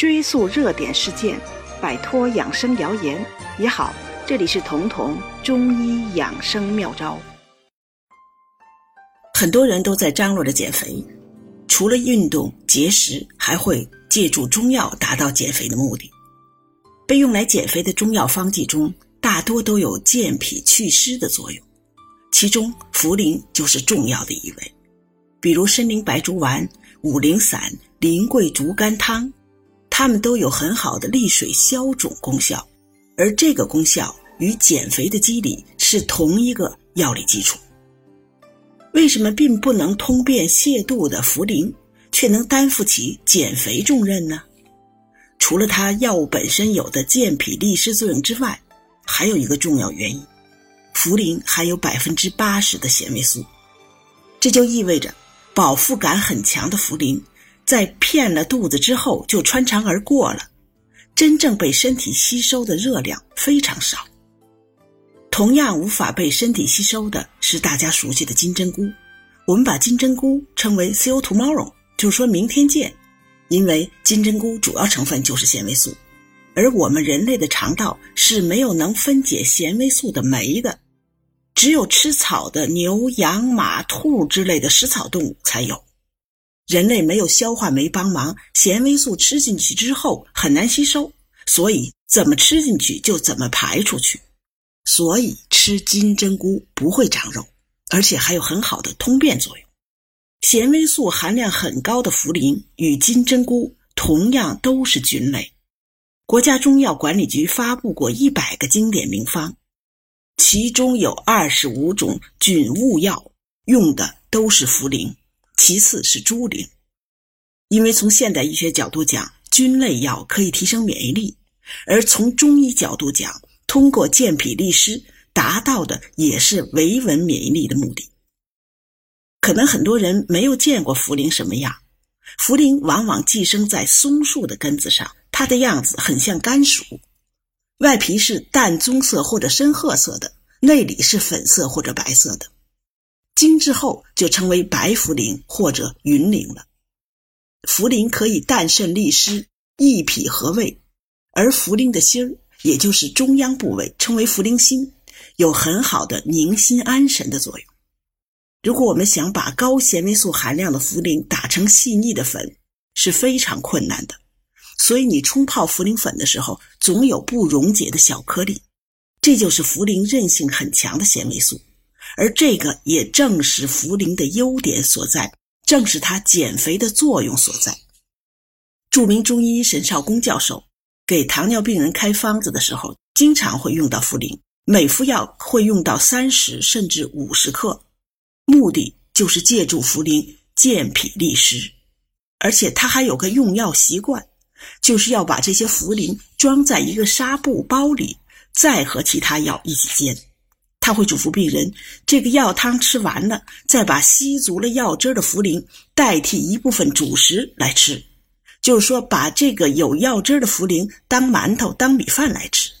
追溯热点事件，摆脱养生谣言也好。这里是彤彤中医养生妙招。很多人都在张罗着减肥，除了运动、节食，还会借助中药达到减肥的目的。被用来减肥的中药方剂中，大多都有健脾祛湿的作用，其中茯苓就是重要的一味。比如参苓白术丸、五苓散、苓桂竹甘汤，它们都有很好的利水消肿功效，而这个功效与减肥的机理是同一个药理基础。为什么并不能通便泻肚的茯苓，却能担负起减肥重任呢？除了它药物本身有的健脾利湿作用之外，还有一个重要原因：茯苓含有百分之八十的纤维素，这就意味着饱腹感很强的茯苓，在骗了肚子之后就穿肠而过了，真正被身体吸收的热量非常少。同样无法被身体吸收的是大家熟悉的金针菇。我们把金针菇称为 “see you tomorrow”，就是说明天见，因为金针菇主要成分就是纤维素，而我们人类的肠道是没有能分解纤维素的酶的，只有吃草的牛、羊、马、兔之类的食草动物才有。人类没有消化酶帮忙，纤维素吃进去之后很难吸收，所以怎么吃进去就怎么排出去。所以吃金针菇不会长肉，而且还有很好的通便作用。纤维素含量很高的茯苓与金针菇同样都是菌类。国家中药管理局发布过一百个经典名方，其中有二十五种菌物药用的都是茯苓，其次是猪苓。因为从现代医学角度讲，菌类药可以提升免疫力，而从中医角度讲，通过健脾利湿，达到的也是维稳免疫力的目的。可能很多人没有见过茯苓什么样，茯苓往往寄生在松树的根子上，它的样子很像甘薯，外皮是淡棕色或者深褐色的，内里是粉色或者白色的。精制后就称为白茯苓或者云苓了。茯苓可以淡渗利湿、益脾和胃，而茯苓的心儿。也就是中央部位称为茯苓心，有很好的宁心安神的作用。如果我们想把高纤维素含量的茯苓打成细腻的粉，是非常困难的。所以你冲泡茯苓粉的时候，总有不溶解的小颗粒，这就是茯苓韧性很强的纤维素。而这个也正是茯苓的优点所在，正是它减肥的作用所在。著名中医沈绍恭教授。给糖尿病人开方子的时候，经常会用到茯苓，每副药会用到三十甚至五十克，目的就是借助茯苓健脾利湿。而且他还有个用药习惯，就是要把这些茯苓装在一个纱布包里，再和其他药一起煎。他会嘱咐病人，这个药汤吃完了，再把吸足了药汁的茯苓代替一部分主食来吃。就是说，把这个有药汁的茯苓当馒头、当米饭来吃，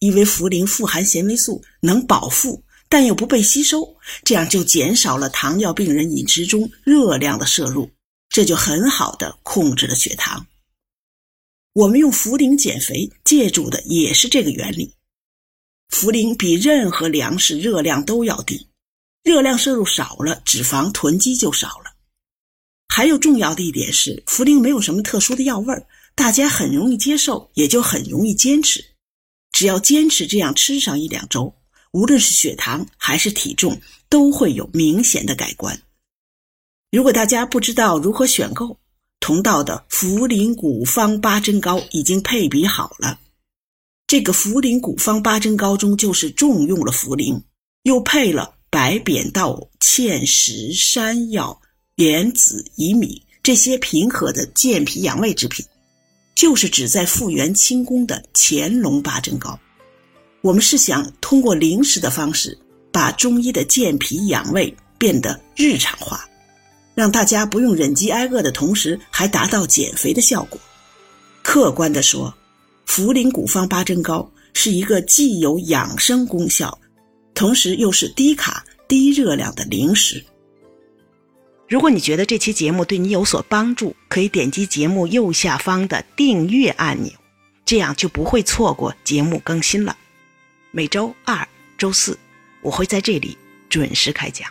因为茯苓富含纤维素，能饱腹，但又不被吸收，这样就减少了糖尿病人饮食中热量的摄入，这就很好的控制了血糖。我们用茯苓减肥，借助的也是这个原理。茯苓比任何粮食热量都要低，热量摄入少了，脂肪囤积就少了。还有重要的一点是，茯苓没有什么特殊的药味儿，大家很容易接受，也就很容易坚持。只要坚持这样吃上一两周，无论是血糖还是体重，都会有明显的改观。如果大家不知道如何选购，同道的茯苓古方八珍膏已经配比好了。这个茯苓古方八珍膏中就是重用了茯苓，又配了白扁豆、芡实、山药。莲子、薏米这些平和的健脾养胃之品，就是旨在复原清宫的乾隆八珍膏。我们是想通过零食的方式，把中医的健脾养胃变得日常化，让大家不用忍饥挨饿的同时，还达到减肥的效果。客观的说，茯苓古方八珍膏是一个既有养生功效，同时又是低卡低热量的零食。如果你觉得这期节目对你有所帮助，可以点击节目右下方的订阅按钮，这样就不会错过节目更新了。每周二、周四，我会在这里准时开讲。